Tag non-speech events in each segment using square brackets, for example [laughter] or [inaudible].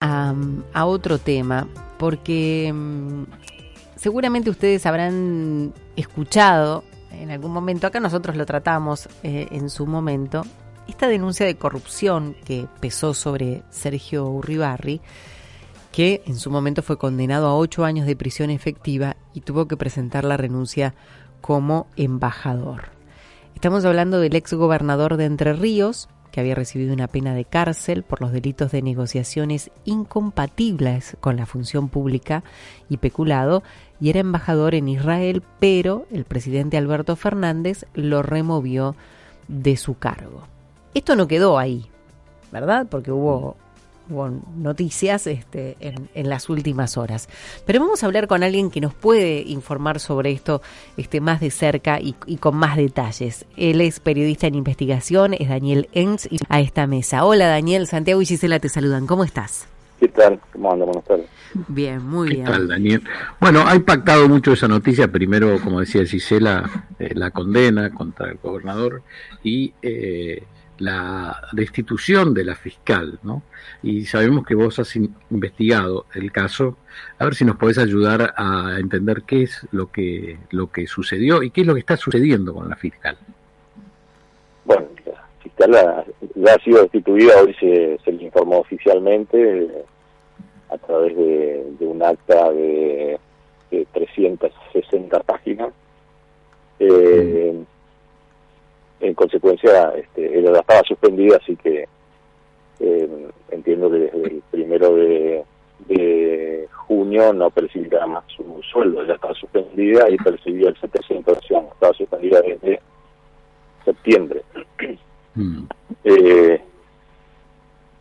a, otro tema, porque mm, seguramente ustedes habrán escuchado en algún momento, acá nosotros lo tratamos eh, en su momento, esta denuncia de corrupción que pesó sobre Sergio Urribarri, que en su momento fue condenado a ocho años de prisión efectiva y tuvo que presentar la renuncia como embajador. Estamos hablando del ex gobernador de Entre Ríos, que había recibido una pena de cárcel por los delitos de negociaciones incompatibles con la función pública y peculado, y era embajador en Israel, pero el presidente Alberto Fernández lo removió de su cargo. Esto no quedó ahí, ¿verdad? Porque hubo hubo noticias este, en, las últimas horas. Pero vamos a hablar con alguien que nos puede informar sobre esto este, más de cerca y, con más detalles. Él es periodista en investigación, es Daniel Enz, y a esta mesa. Hola Daniel, Santiago y Gisela te saludan. ¿Cómo estás? ¿Qué tal? ¿Cómo andas? Buenas tardes. Bien, muy bien. ¿Qué tal, Daniel? Bueno, ha impactado mucho esa noticia. Primero, como decía Gisela, eh, la condena contra el gobernador y eh, la destitución de la fiscal, ¿no? Y sabemos que vos has investigado el caso, a ver si nos podés ayudar a entender qué es lo que lo que sucedió y qué es lo que está sucediendo con la fiscal. Bueno, la fiscal ya ha sido destituida, hoy se, le informó oficialmente a través de, un acta de, 360 páginas. Eh, mm en consecuencia este, ella estaba suspendida, así que eh, entiendo que desde el primero de, junio no percibirá más su sueldo, ya estaba suspendida y percibía el 700, estaba suspendida desde septiembre. Mm. Eh,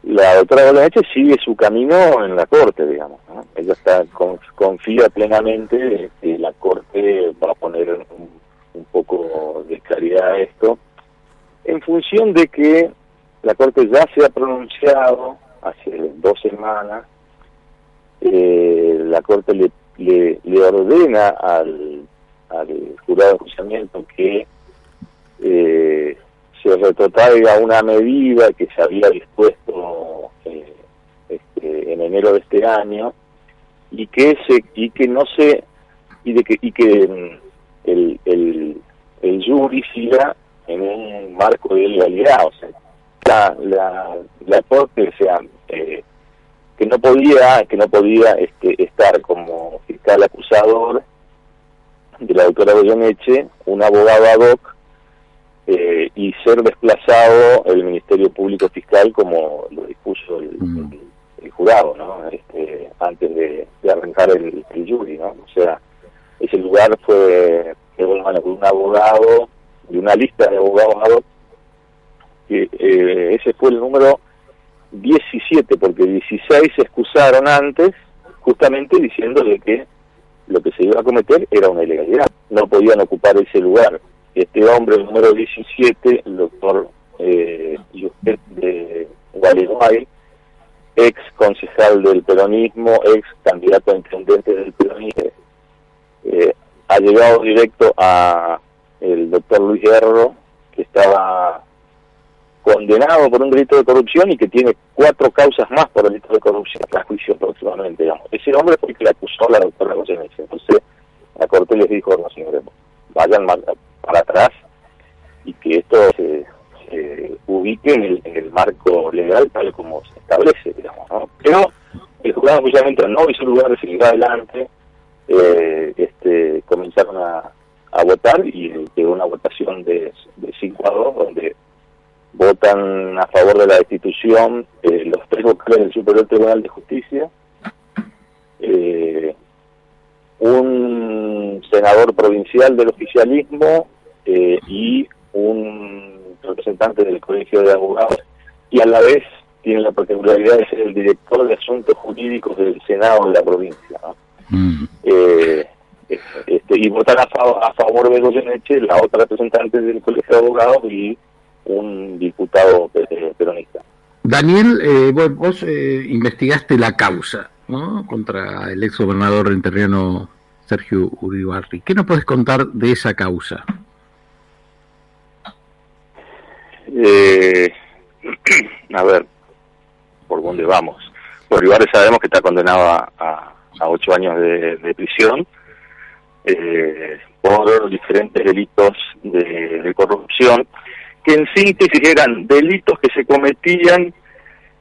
la doctora Bolaneche sigue su camino en la corte, digamos. Ella está confía plenamente que la corte va a poner un, un poco de claridad a esto en función de que la Corte ya se ha pronunciado hace dos semanas, eh, la Corte le, le, ordena al, jurado de juzgamiento que eh, se retrotraiga una medida que se había dispuesto eh, este, en enero de este año y que se y que no se y de que y que mm, el el, el jury siga en un marco de legalidad, o sea, la, la, la corte, o sea, eh, que no podía, que no podía este, estar como fiscal acusador de la doctora Goyeneche, un abogado ad hoc, eh, y ser desplazado el Ministerio Público Fiscal como lo dispuso el, mm. jurado, ¿no? Este, antes de, arrancar el, el jury, ¿no? O sea, ese lugar fue, fue bueno, con un abogado de una lista de abogados que eh, ese fue el número 17, porque 16 se excusaron antes, justamente diciendo de que lo que se iba a cometer era una ilegalidad, no podían ocupar ese lugar. Este hombre, número 17, el doctor eh, de Gualeguay, ex concejal del peronismo, ex candidato a intendente del peronismo, eh, ha llegado directo a el doctor Luis Guerrero, que estaba condenado por un delito de corrupción y que tiene cuatro causas más por delito de corrupción a juicio próximamente, digamos. Ese hombre fue el que le acusó a la doctora Goyeneche. Entonces, la Corte les dijo, no señores, vayan para atrás y que esto se, ubique en el, marco legal tal como se establece, digamos, ¿no? Pero el juzgado justamente no hizo lugar de seguir adelante, eh, este, comenzaron a a votar y de una votación de, de 5 a 2 donde votan a favor de la destitución eh, los tres vocales del Superior Tribunal de Justicia, eh, un senador provincial del oficialismo eh, y un representante del Colegio de Abogados y a la vez tiene la particularidad de ser el director de asuntos jurídicos del Senado de la provincia. Mm. Eh, este, y votar a, favor de Goyeneche la otra representante del Colegio de Abogados y un diputado peronista. Daniel, eh, vos, eh, investigaste la causa ¿no? contra el ex gobernador enterriano Sergio Uribarri. ¿Qué nos puedes contar de esa causa? Eh, [clears throat] a ver, ¿por dónde vamos? Uribarri sabemos que está condenado a, ocho años de, prisión eh, por diferentes delitos de corrupción que en síntesis eran delitos que se cometían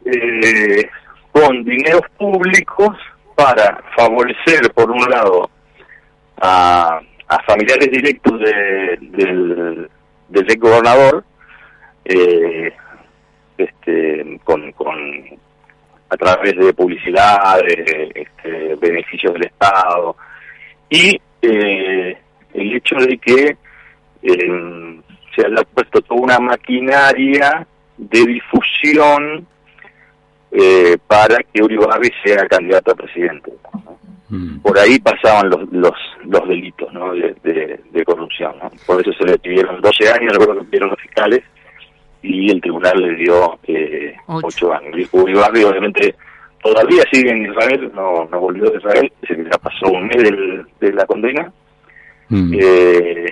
eh, con dineros públicos para favorecer, por un lado, a, familiares directos del, del gobernador, eh, este, con, con a través de publicidad, de este, beneficios del Estado, y eh, el hecho de que se ha puesto toda una maquinaria de difusión eh, para que Uribarri sea candidato a presidente. Mm. Por ahí pasaban los los, los delitos ¿no? de, corrupción. Por eso se le pidieron 12 años, recuerdo que pidieron los fiscales, y el tribunal le dio eh, 8 años. Uribarri obviamente todavía sigue en Israel, no, no volvió de Israel, se ya pasó un mes de la condena. Mm. Eh,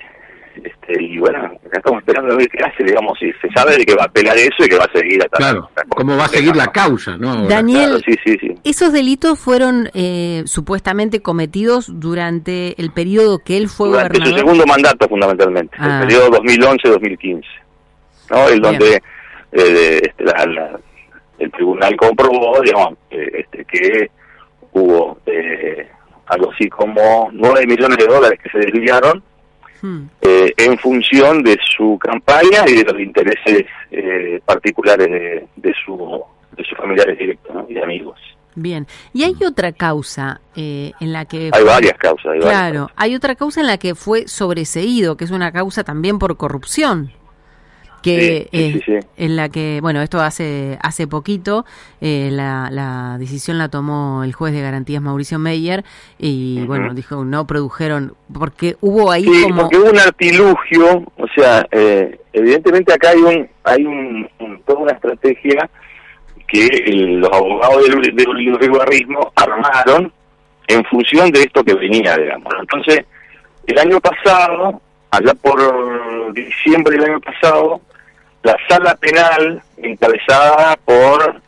este, y bueno, acá estamos esperando a ver qué hace, digamos, si se sabe de que va a pelear eso y que va a seguir hasta... Claro, cómo va a seguir la causa, ¿no? Daniel, sí, sí, sí. esos delitos fueron eh, supuestamente cometidos durante el periodo que él fue durante gobernador. su segundo mandato, fundamentalmente, el ah. periodo 2011-2015, ¿no? El donde eh, este, la, el tribunal comprobó, digamos, este, que hubo eh, algo así como 9 millones de dólares que se desviaron eh, en función de su campaña y de los intereses eh, particulares de, de, su, de sus familiares directos y amigos. Bien, y hay otra causa eh, en la que... Hay varias causas. claro, hay otra causa en la que fue sobreseído, que es una causa también por corrupción que en la que, bueno, esto hace hace poquito, eh, la, la, decisión la tomó el juez de garantías Mauricio Meyer y, bueno, dijo, no produjeron, porque hubo ahí sí, porque hubo un artilugio, o sea, eh, evidentemente acá hay un hay un, toda una estrategia que los abogados del, del armaron en función de esto que venía, digamos. Entonces, el año pasado, allá por diciembre del año pasado, la sala penal encabezada por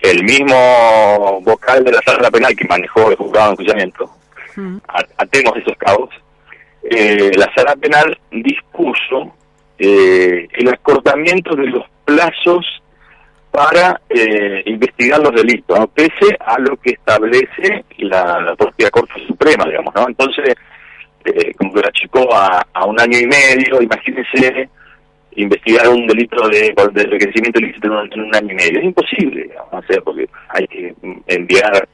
el mismo vocal de la sala penal que manejó el juzgado de enjuiciamiento, mm. atemos esos cabos, eh, la sala penal dispuso eh, el acortamiento de los plazos para eh, investigar los delitos, pese a lo que establece la, propia Corte Suprema, digamos, ¿no? Entonces, como que la achicó a, a un año y medio, imagínense investigar un delito de, de enriquecimiento ilícito en un, año y medio. Es imposible, digamos, porque hay que enviar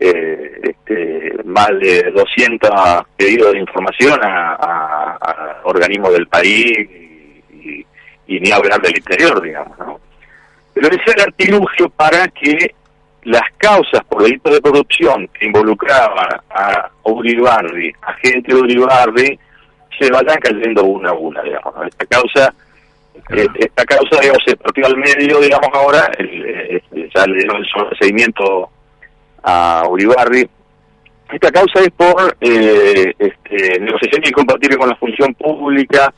eh, este, más de 200 pedidos de información a, organismos del país y, ni hablar del interior, digamos. ¿no? Pero ese era artilugio para que las causas por delitos de corrupción que involucraban a Uribarri, a gente de Uribarri, se vayan cayendo una a una, digamos. Esta causa eh, esta causa, digamos, se partió al medio, digamos, ahora, el, ya le dieron el seguimiento a Uribarri. Esta causa es por eh, este, negociación incompatible con la función pública,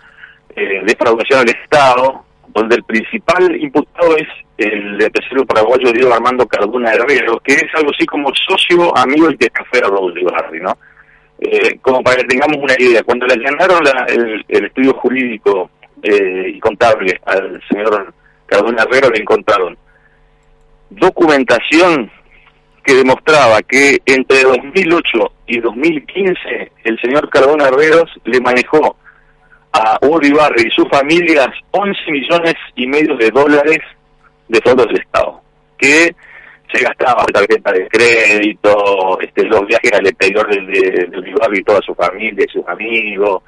eh, defraudación del Estado, donde el principal imputado es el empresario paraguayo Diego Armando Cardona Herrero, que es algo así como socio, amigo y testaferro de Uribarri, ¿no? Eh, como para que tengamos una idea, cuando le allanaron el estudio jurídico eh, y contable al señor Cardona Herrero le encontraron documentación que demostraba que entre 2008 y 2015 el señor Cardona Herreros le manejó a Uri Barri y sus familias 11 millones y medio de dólares de fondos del Estado, que se gastaba tarjeta de crédito, este, los viajes al exterior de, de, de y toda su familia y sus amigos,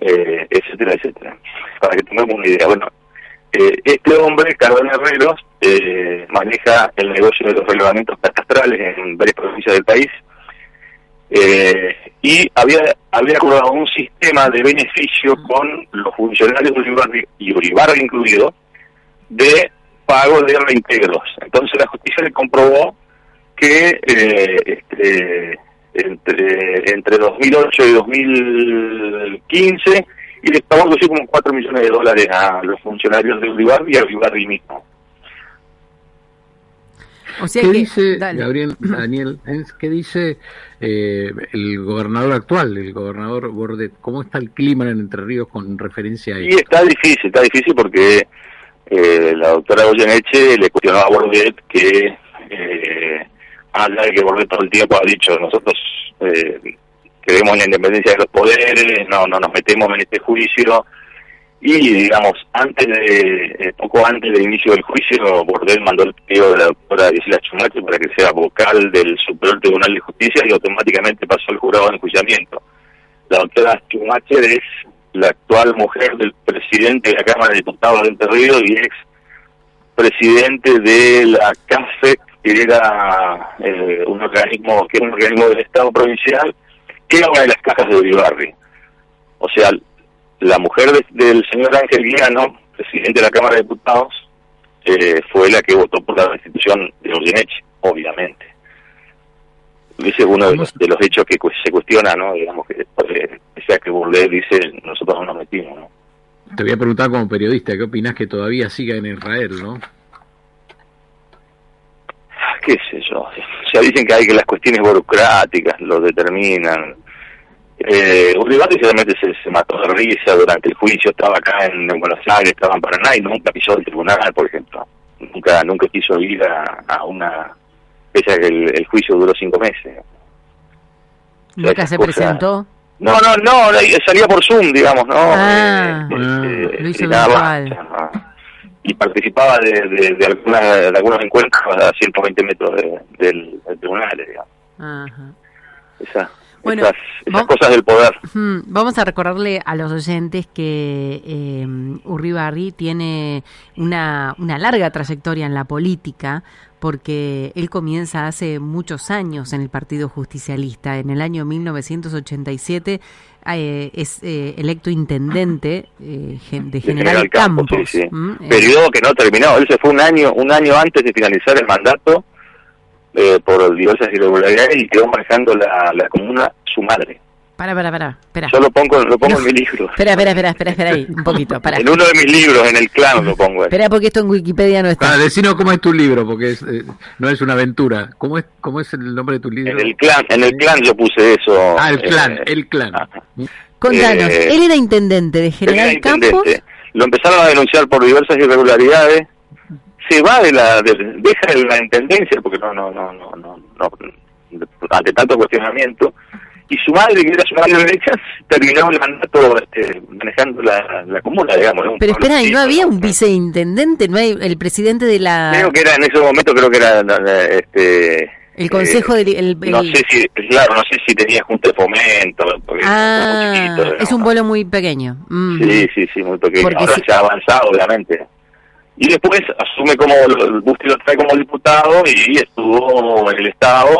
eh, etcétera, etcétera. Para que tengamos una idea. Bueno, eh, este hombre, Carlos Herreros, eh, maneja el negocio de los relevamientos catastrales en varias provincias del país eh, y había había acordado un sistema de beneficio con los funcionarios de Uribarri, y Uribarri incluido, de pago de reintegros. Entonces la justicia le comprobó que eh, este, entre, entre 2008 y 2015 y le pagó así como 4 millones de dólares a los funcionarios de Uribarri y a Uribarri mismo. ¿Qué dice, Gabriel, [clears throat] Daniel, qué dice eh, el gobernador actual, el gobernador Bordet? ¿Cómo está el clima en Entre Ríos con referencia a eso? Y está difícil, está difícil porque eh, la doctora Goyeneche le cuestionó a Bordet que, eh, habla de que Bordet todo el tiempo ha dicho, nosotros eh, creemos en la independencia de los poderes, no, no nos metemos en este juicio, y, digamos, antes de, eh, poco antes del inicio del juicio, Bordel mandó el pedido de la doctora Gisela Chumache para que sea vocal del Superior Tribunal de Justicia y automáticamente pasó el jurado de enjuiciamiento. La doctora Chumacher es la actual mujer del presidente de la Cámara de Diputados de Entre y ex presidente de la CAFE, que era eh, un organismo que era un organismo del Estado provincial, que era una de las cajas de Uribarri. O sea, la mujer del señor Ángel Guiano, presidente de la Cámara de Diputados, eh, fue la que votó por la restitución de Ordineche, obviamente. Ese es uno de los, hechos que se cuestiona, ¿no? Digamos que sea que Burlé dice, nosotros no nos metimos, ¿no? Te voy a preguntar como periodista, ¿qué opinas que todavía siga en Israel, no? Qué sé yo, o sea, dicen que hay que las cuestiones burocráticas lo determinan, eh, Uribarri realmente se, se mató de risa durante el juicio, estaba acá en, Buenos Aires, estaba en Paraná y nunca pisó el tribunal, por ejemplo. Nunca nunca quiso ir a, una... Pese a que el, juicio duró cinco meses. ¿Nunca se presentó? No, no, no, salía por Zoom, digamos, ¿no? Ah, eh, lo hizo virtual. Y participaba de, de, de, algunas, de algunos encuentros a 120 metros del, del tribunal, digamos. Ajá. Esa bueno, esas, cosas del poder. Vamos a recordarle a los oyentes que eh, Urribarri tiene una, una larga trayectoria en la política porque él comienza hace muchos años en el Partido Justicialista. En el año 1987 eh, es eh, electo intendente eh, de General, Campos. Periodo que no terminó. Él se fue un año, un año antes de finalizar el mandato eh, por diversas irregularidades y quedó manejando la, la comuna su madre. Para, para, para, espera. Yo lo pongo, lo pongo en mi libro. Espera, espera, espera, espera, espera ahí, un poquito, para. en uno de mis libros, en el clan lo pongo. Espera, porque esto en Wikipedia no está. Para decinos cómo es tu libro, porque es, eh, no es una aventura. ¿Cómo es, ¿Cómo es el nombre de tu libro? En el clan, en el clan yo puse eso. Ah, el clan, eh, el clan. Contanos, eh, él era intendente de General Campos. Lo empezaron a denunciar por diversas irregularidades se va de la deja de la intendencia porque no no no no no, no ante tanto cuestionamiento y su madre que era su madre derecha terminó el mandato este, manejando la, la comuna digamos pero espera y no había un viceintendente no hay el presidente de la creo que era en ese momento creo que era este el consejo eh, del no sé si claro no sé si tenía junta de fomento ah, es un vuelo muy pequeño. Mm. sí sí sí muy pequeño. Ahora se ha avanzado obviamente y después asume como Busti lo trae como diputado y estuvo en el Estado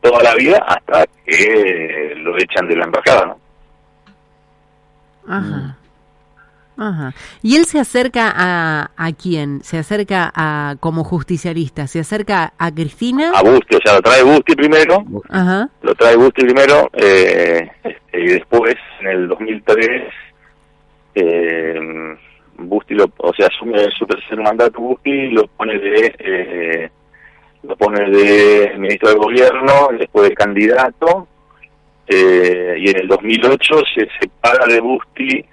toda la vida hasta que lo echan de la embajada, ¿no? Ajá. Ajá. Y él se acerca a, a quién? Se acerca a como justicialista, se acerca a Cristina. A Busti, o sea, lo trae Busti primero. Ajá. Lo trae Busti primero eh, este, y después en el 2003 eh, Busti lo, o sea, asume su tercer mandato Busti, lo pone de eh, lo pone de ministro de gobierno, después de candidato, eh, y en el 2008 se separa de Busti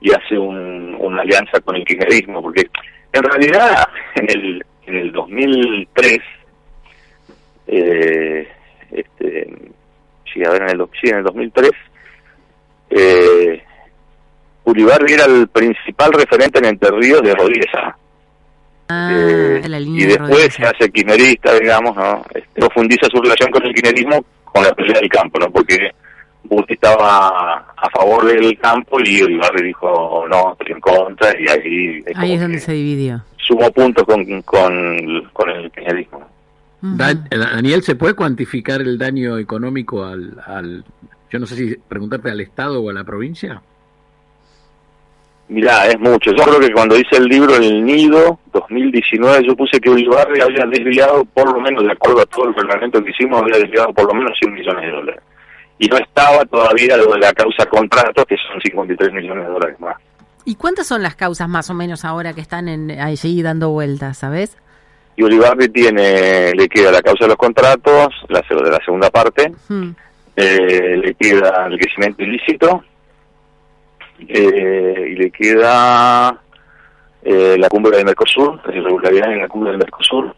y hace una alianza con el kirchnerismo, porque en realidad en el, en el 2003, eh, este, sí, a ver, en el, sí, en el 2003, eh, Uribarri era el principal referente en Entre Ríos de Rodríguez Ah, eh, y después se hace quinerista, digamos, ¿no? Este, profundiza su relación con el quinerismo con la pelea del campo, ¿no? Porque Busti estaba a favor del campo y Uribarri dijo no, estoy en contra y ahí, ahí es donde se dividió. Sumó puntos con, con, con el peñarismo. Daniel, ¿se puede cuantificar el daño económico al, al, yo no sé si preguntarte al Estado o a la provincia? Mirá, es mucho. Yo creo que cuando hice el libro El Nido, 2019, yo puse que Uribarri había desviado, por lo menos, de acuerdo a todo el reglamento que hicimos, había desviado por lo menos 100 millones de dólares. Y no estaba todavía lo de la causa contrato, que son 53 millones de dólares más. ¿Y cuántas son las causas más o menos ahora que están en, allí dando vueltas, sabes? Y Uribarri tiene, le queda la causa de los contratos, la de la segunda parte, hmm. eh, le queda el crecimiento ilícito, eh, y le queda eh, la cumbre del Mercosur, la irregularidad en la cumbre del Mercosur.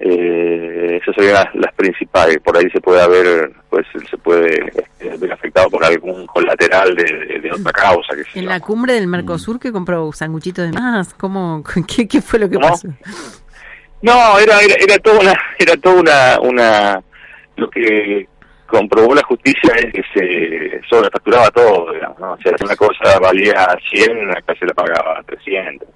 Eh, esas serían las, principales. Por ahí se puede haber, pues se puede este, ver afectado por algún colateral de, otra causa. en la cumbre del Mercosur mm. que compró sanguchito de más, ¿cómo, [laughs] qué, qué fue lo que pasó? No, era, era, era toda una, era toda una, una, lo que comprobó la justicia es que se sobrefacturaba todo, digamos, ¿no? O sea, una cosa valía 100, acá se la pagaba 300.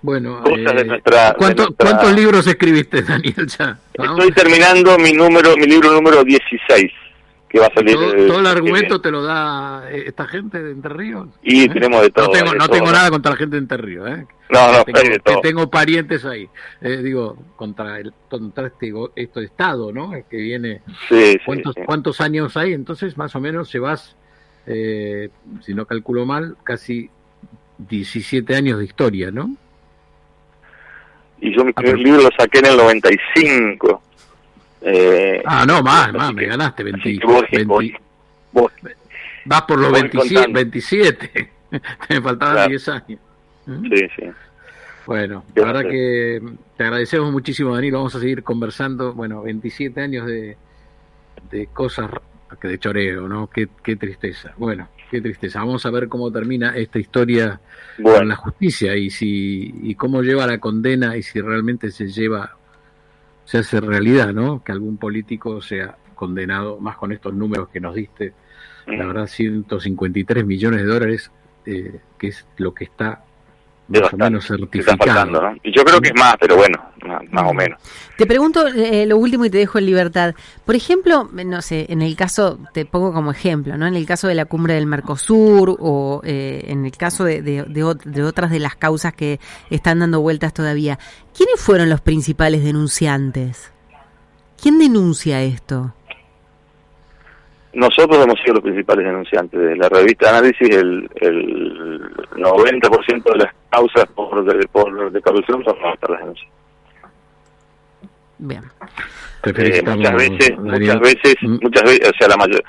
bueno, eh, ¿cuántos libros escribiste, [laughs] Daniel? Ya? Estoy terminando mi número, mi libro número 16 que va a salir. ¿Todo, el argumento te lo da eh, esta gente de Entre Ríos? Y ¿Eh? tenemos de todo. No tengo, no tengo nada contra la gente de Entre Ríos, ¿eh? No, no, tengo, de todo. tengo parientes ahí. Eh, digo, contra el contra este, este Estado, ¿no? que viene. Sí, ¿Cuántos, sí, ¿Cuántos años hay? Entonces, más o menos, se vas, eh, si no calculo mal, casi 17 años de historia, ¿no? Y yo mi primer libro lo saqué en el 95. Eh, ah, no, más, más, me ganaste. 20, vas por los 27, 27. me faltaban 10 años. ¿Mm? Sí, sí. Bueno, la verdad que te agradecemos muchísimo, Danilo. Vamos a seguir conversando. Bueno, 27 años de, de cosas que de choreo, ¿no? Qué, qué tristeza. Bueno, qué tristeza. Vamos a ver cómo termina esta historia con la justicia y si y cómo lleva la condena y si realmente se lleva se hace realidad, ¿no? Que algún político sea condenado, más con estos números que nos diste, la verdad, 153 millones de dólares, eh, que es lo que está más o menos certificado. Y yo creo que es más, pero bueno, más, o menos. Te pregunto eh, lo último y te dejo en libertad. Por ejemplo, no sé, en el caso, te pongo como ejemplo, ¿no? En el caso de la cumbre del Mercosur o eh, en el caso de, de, de, otras de las causas que están dando vueltas todavía, ¿quiénes fueron los principales denunciantes? ¿Quién denuncia esto? Nosotros hemos sido los principales denunciantes de la revista análisis, el, el 90% de las causas por, de, por corrupción son nuestras denuncias. Bien. Eh, muchas veces, muchas veces, mm. muchas veces, o sea, la mayor,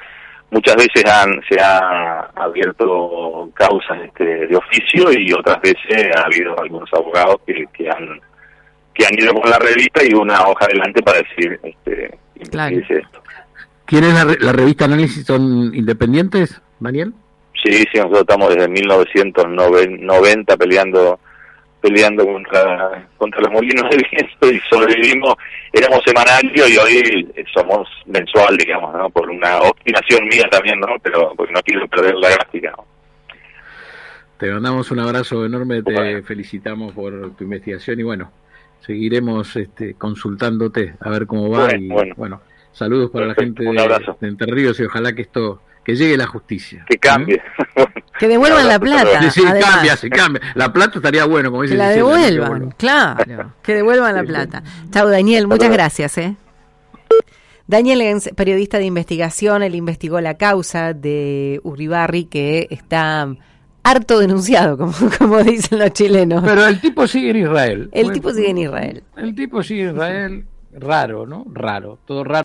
muchas veces han, se ha abierto causas este, de oficio y otras veces ha habido algunos abogados que, que han que han ido con la revista y una hoja adelante para decir este, claro. esto. ¿Quién es la, revista Análisis? ¿Son independientes, Daniel? Sí, sí, nosotros estamos desde 1990 peleando peleando contra contra los molinos de viento y sobrevivimos, éramos semanario y hoy somos mensual, digamos, ¿no? Por una obstinación mía también, ¿no? Pero porque no quiero perder la gráfica. Te mandamos un abrazo enorme, te felicitamos por tu investigación y bueno, seguiremos este, consultándote a ver cómo va y bueno Saludos para la gente de, Entre Ríos y ojalá que esto que llegue la justicia. Que cambie. Que devuelvan [laughs] la plata. Sí, sí cambia, se cambia. La plata estaría bueno, como dice. Que la devuelvan, claro. [laughs] Que devuelvan la plata. Chao, Daniel, muchas gracias. ¿eh? Daniel es periodista de investigación, él investigó la causa de Uribarri que está harto denunciado, [laughs] como, como dicen los chilenos. Pero el tipo sigue en Israel. El tipo sigue en Israel. El tipo sigue en Israel, raro, ¿no? Raro, todo raro.